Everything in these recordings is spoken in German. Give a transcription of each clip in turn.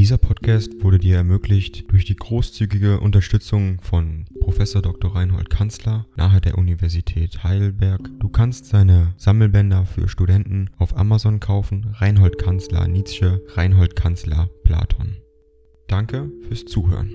Dieser Podcast wurde dir ermöglicht durch die großzügige Unterstützung von Professor Dr. Reinhold Kanzler nahe der Universität Heidelberg. Du kannst seine Sammelbänder für Studenten auf Amazon kaufen. Reinhold Kanzler Nietzsche, Reinhold Kanzler Platon. Danke fürs Zuhören.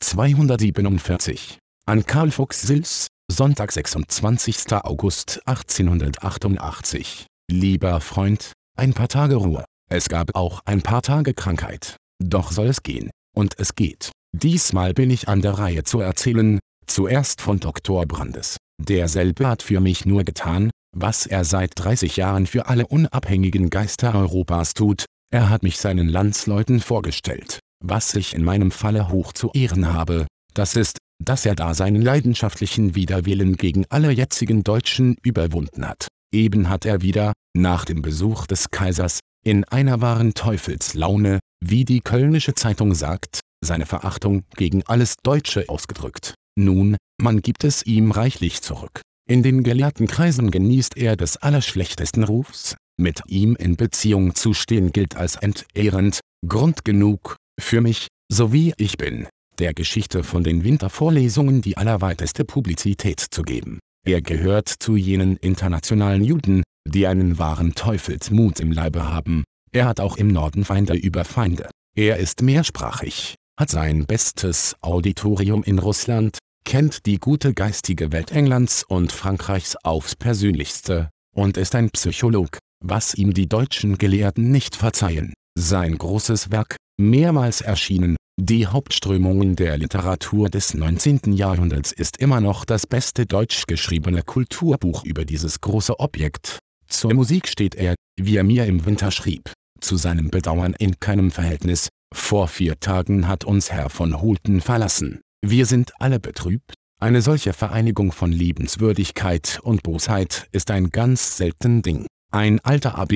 247 an Karl Fuchs Sils, Sonntag 26. August 1888. Lieber Freund, ein paar Tage Ruhe. Es gab auch ein paar Tage Krankheit. Doch soll es gehen. Und es geht. Diesmal bin ich an der Reihe zu erzählen, zuerst von Dr. Brandes. Derselbe hat für mich nur getan, was er seit 30 Jahren für alle unabhängigen Geister Europas tut, er hat mich seinen Landsleuten vorgestellt. Was ich in meinem Falle hoch zu ehren habe, das ist, dass er da seinen leidenschaftlichen Widerwillen gegen alle jetzigen Deutschen überwunden hat. Eben hat er wieder, nach dem Besuch des Kaisers, in einer wahren Teufelslaune, wie die Kölnische Zeitung sagt, seine Verachtung gegen alles Deutsche ausgedrückt. Nun, man gibt es ihm reichlich zurück. In den gelehrten Kreisen genießt er des allerschlechtesten Rufs, mit ihm in Beziehung zu stehen gilt als entehrend, Grund genug, für mich, so wie ich bin, der Geschichte von den Wintervorlesungen die allerweiteste Publizität zu geben. Er gehört zu jenen internationalen Juden, die einen wahren Teufelsmut im Leibe haben. Er hat auch im Norden Feinde über Feinde. Er ist mehrsprachig, hat sein bestes Auditorium in Russland, kennt die gute geistige Welt Englands und Frankreichs aufs Persönlichste, und ist ein Psycholog, was ihm die deutschen Gelehrten nicht verzeihen. Sein großes Werk, mehrmals erschienen, die Hauptströmungen der Literatur des 19. Jahrhunderts ist immer noch das beste deutsch geschriebene Kulturbuch über dieses große Objekt. Zur Musik steht er, wie er mir im Winter schrieb, zu seinem Bedauern in keinem Verhältnis. Vor vier Tagen hat uns Herr von Hulten verlassen. Wir sind alle betrübt. Eine solche Vereinigung von Liebenswürdigkeit und Bosheit ist ein ganz selten Ding. Ein alter Abb,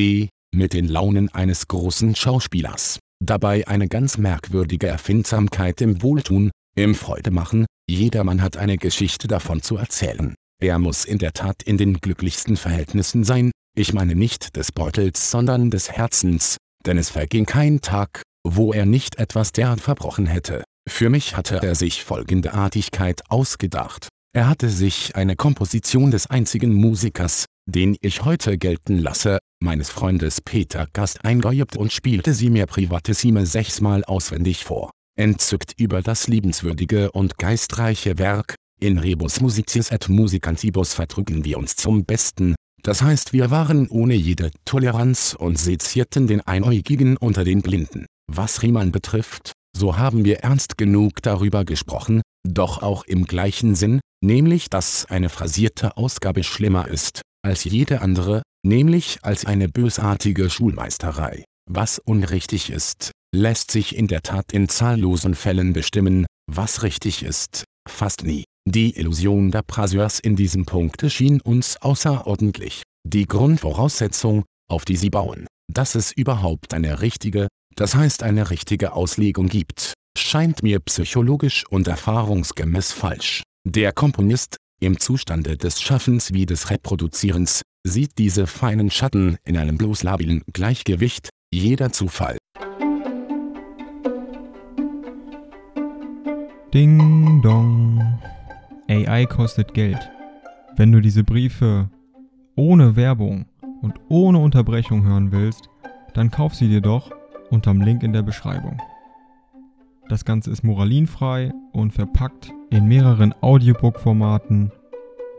mit den Launen eines großen Schauspielers dabei eine ganz merkwürdige Erfindsamkeit im Wohltun, im Freudemachen, jedermann hat eine Geschichte davon zu erzählen. Er muss in der Tat in den glücklichsten Verhältnissen sein, ich meine nicht des Beutels sondern des Herzens, denn es verging kein Tag, wo er nicht etwas derart verbrochen hätte. Für mich hatte er sich folgende Artigkeit ausgedacht. Er hatte sich eine Komposition des einzigen Musikers, den ich heute gelten lasse, meines Freundes Peter Gast eingeübt und spielte sie mir privatissime sechsmal auswendig vor. Entzückt über das liebenswürdige und geistreiche Werk, in rebus musicis et musicantibus vertrügen wir uns zum Besten, das heißt wir waren ohne jede Toleranz und sezierten den Einäugigen unter den Blinden. Was Riemann betrifft, so haben wir ernst genug darüber gesprochen, doch auch im gleichen Sinn, nämlich dass eine phrasierte Ausgabe schlimmer ist, als jede andere, nämlich als eine bösartige Schulmeisterei. Was unrichtig ist, lässt sich in der Tat in zahllosen Fällen bestimmen, was richtig ist, fast nie. Die Illusion der Praseurs in diesem Punkt schien uns außerordentlich. Die Grundvoraussetzung, auf die sie bauen, dass es überhaupt eine richtige, das heißt eine richtige Auslegung gibt, scheint mir psychologisch und erfahrungsgemäß falsch. Der Komponist, im Zustande des Schaffens wie des Reproduzierens, sieht diese feinen Schatten in einem bloß labilen Gleichgewicht, jeder Zufall. Ding dong. AI kostet Geld. Wenn du diese Briefe ohne Werbung und ohne Unterbrechung hören willst, dann kauf sie dir doch unterm Link in der Beschreibung. Das Ganze ist moralinfrei und verpackt in mehreren Audiobook-Formaten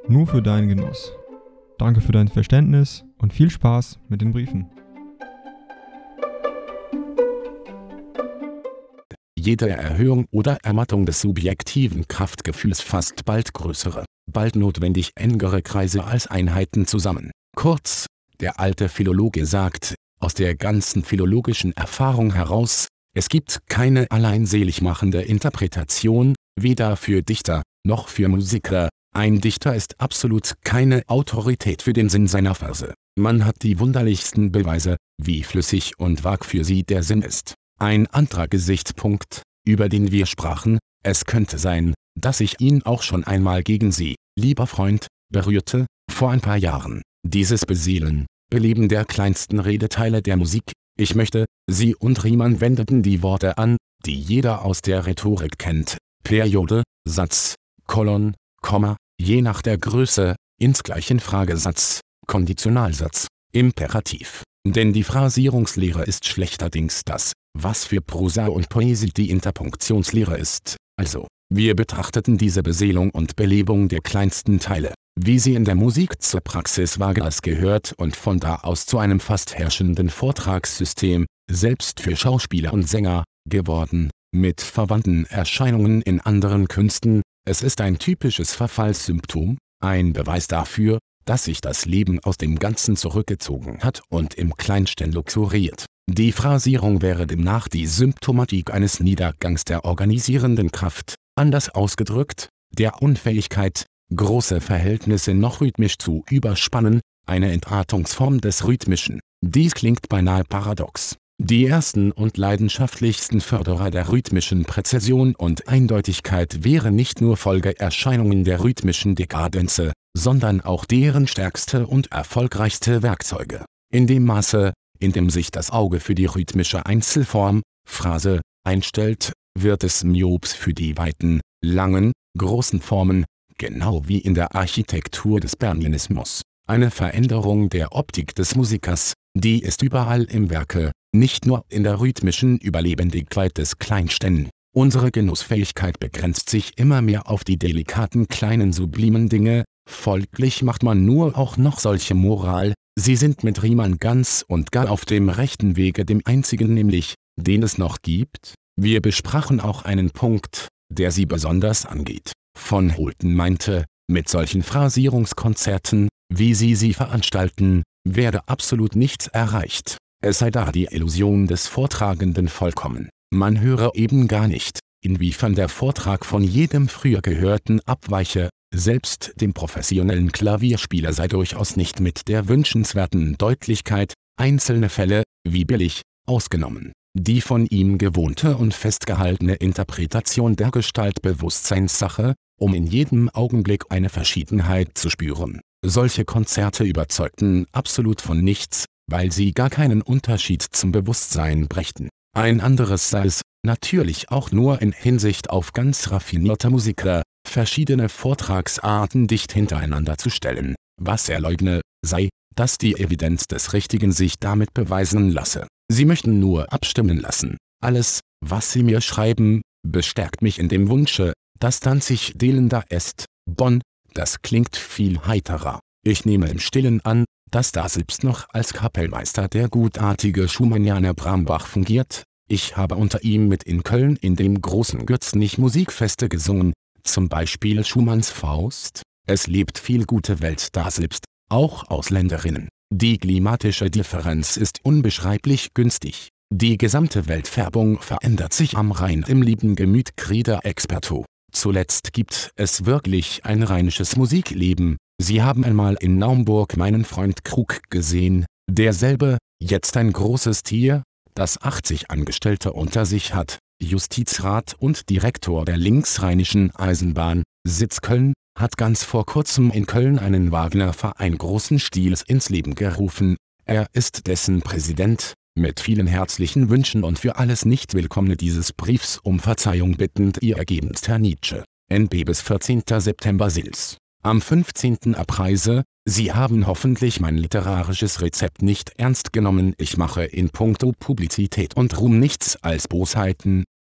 nur für deinen Genuss. Danke für dein Verständnis und viel Spaß mit den Briefen. Jede Erhöhung oder Ermattung des subjektiven Kraftgefühls fasst bald größere, bald notwendig engere Kreise als Einheiten zusammen. Kurz, der alte Philologe sagt, aus der ganzen philologischen Erfahrung heraus, es gibt keine allein seligmachende Interpretation, weder für Dichter, noch für Musiker. Ein Dichter ist absolut keine Autorität für den Sinn seiner Verse. Man hat die wunderlichsten Beweise, wie flüssig und vag für sie der Sinn ist. Ein anderer Gesichtspunkt, über den wir sprachen, es könnte sein, dass ich ihn auch schon einmal gegen Sie, lieber Freund, berührte, vor ein paar Jahren. Dieses Beseelen, Beleben der kleinsten Redeteile der Musik. Ich möchte, Sie und Riemann wendeten die Worte an, die jeder aus der Rhetorik kennt. Periode, Satz, Kolon, Komma, je nach der Größe, insgleichen Fragesatz, Konditionalsatz, Imperativ. Denn die Phrasierungslehre ist schlechterdings das, was für Prosa und Poesie die Interpunktionslehre ist. Also, wir betrachteten diese Beseelung und Belebung der kleinsten Teile, wie sie in der Musik zur Praxis Wagners gehört und von da aus zu einem fast herrschenden Vortragssystem, selbst für Schauspieler und Sänger, geworden, mit verwandten Erscheinungen in anderen Künsten, es ist ein typisches Verfallssymptom, ein Beweis dafür, dass sich das Leben aus dem Ganzen zurückgezogen hat und im Kleinsten luxuriert. Die Phrasierung wäre demnach die Symptomatik eines Niedergangs der organisierenden Kraft, anders ausgedrückt, der Unfähigkeit, große Verhältnisse noch rhythmisch zu überspannen, eine Entartungsform des Rhythmischen. Dies klingt beinahe paradox. Die ersten und leidenschaftlichsten Förderer der rhythmischen Präzision und Eindeutigkeit wären nicht nur Folgeerscheinungen der rhythmischen Dekadenze, sondern auch deren stärkste und erfolgreichste Werkzeuge. In dem Maße, in dem sich das Auge für die rhythmische Einzelform, Phrase, einstellt, wird es Myops für die weiten, langen, großen Formen, genau wie in der Architektur des Bernianismus. Eine Veränderung der Optik des Musikers, die ist überall im Werke, nicht nur in der rhythmischen Überlebendigkeit des Kleinsten. Unsere Genussfähigkeit begrenzt sich immer mehr auf die delikaten kleinen sublimen Dinge, folglich macht man nur auch noch solche Moral, sie sind mit Riemann ganz und gar auf dem rechten Wege dem einzigen nämlich, den es noch gibt. Wir besprachen auch einen Punkt, der sie besonders angeht. Von Holten meinte, mit solchen Phrasierungskonzerten, wie sie sie veranstalten, werde absolut nichts erreicht es sei da die Illusion des Vortragenden vollkommen. Man höre eben gar nicht, inwiefern der Vortrag von jedem früher Gehörten abweiche, selbst dem professionellen Klavierspieler sei durchaus nicht mit der wünschenswerten Deutlichkeit, einzelne Fälle, wie billig, ausgenommen. Die von ihm gewohnte und festgehaltene Interpretation der Gestaltbewusstseinssache, um in jedem Augenblick eine Verschiedenheit zu spüren. Solche Konzerte überzeugten absolut von nichts, weil sie gar keinen Unterschied zum Bewusstsein brächten. Ein anderes sei es, natürlich auch nur in Hinsicht auf ganz raffinierte Musiker, verschiedene Vortragsarten dicht hintereinander zu stellen, was er leugne, sei, dass die Evidenz des Richtigen sich damit beweisen lasse. Sie möchten nur abstimmen lassen. Alles, was Sie mir schreiben, bestärkt mich in dem Wunsche, dass Danzig delender ist. Bonn, das klingt viel heiterer. Ich nehme im Stillen an, dass da selbst noch als Kapellmeister der gutartige Schumannianer Brambach fungiert. Ich habe unter ihm mit in Köln in dem großen Götznich Musikfeste gesungen, zum Beispiel Schumanns Faust. Es lebt viel gute Welt da selbst, auch Ausländerinnen. Die klimatische Differenz ist unbeschreiblich günstig. Die gesamte Weltfärbung verändert sich am Rhein im lieben Gemüt Grieder Experto. Zuletzt gibt es wirklich ein rheinisches Musikleben, Sie haben einmal in Naumburg meinen Freund Krug gesehen, derselbe, jetzt ein großes Tier, das 80 Angestellte unter sich hat, Justizrat und Direktor der linksrheinischen Eisenbahn, Sitz Köln, hat ganz vor kurzem in Köln einen Wagner-Verein großen Stils ins Leben gerufen, er ist dessen Präsident, mit vielen herzlichen Wünschen und für alles Nicht-Willkommene dieses Briefs um Verzeihung bittend Ihr ergebenst Herr Nietzsche. NB bis 14. September Sils am 15. Abreise, Sie haben hoffentlich mein literarisches Rezept nicht ernst genommen. Ich mache in puncto Publizität und Ruhm nichts als Bosheiten,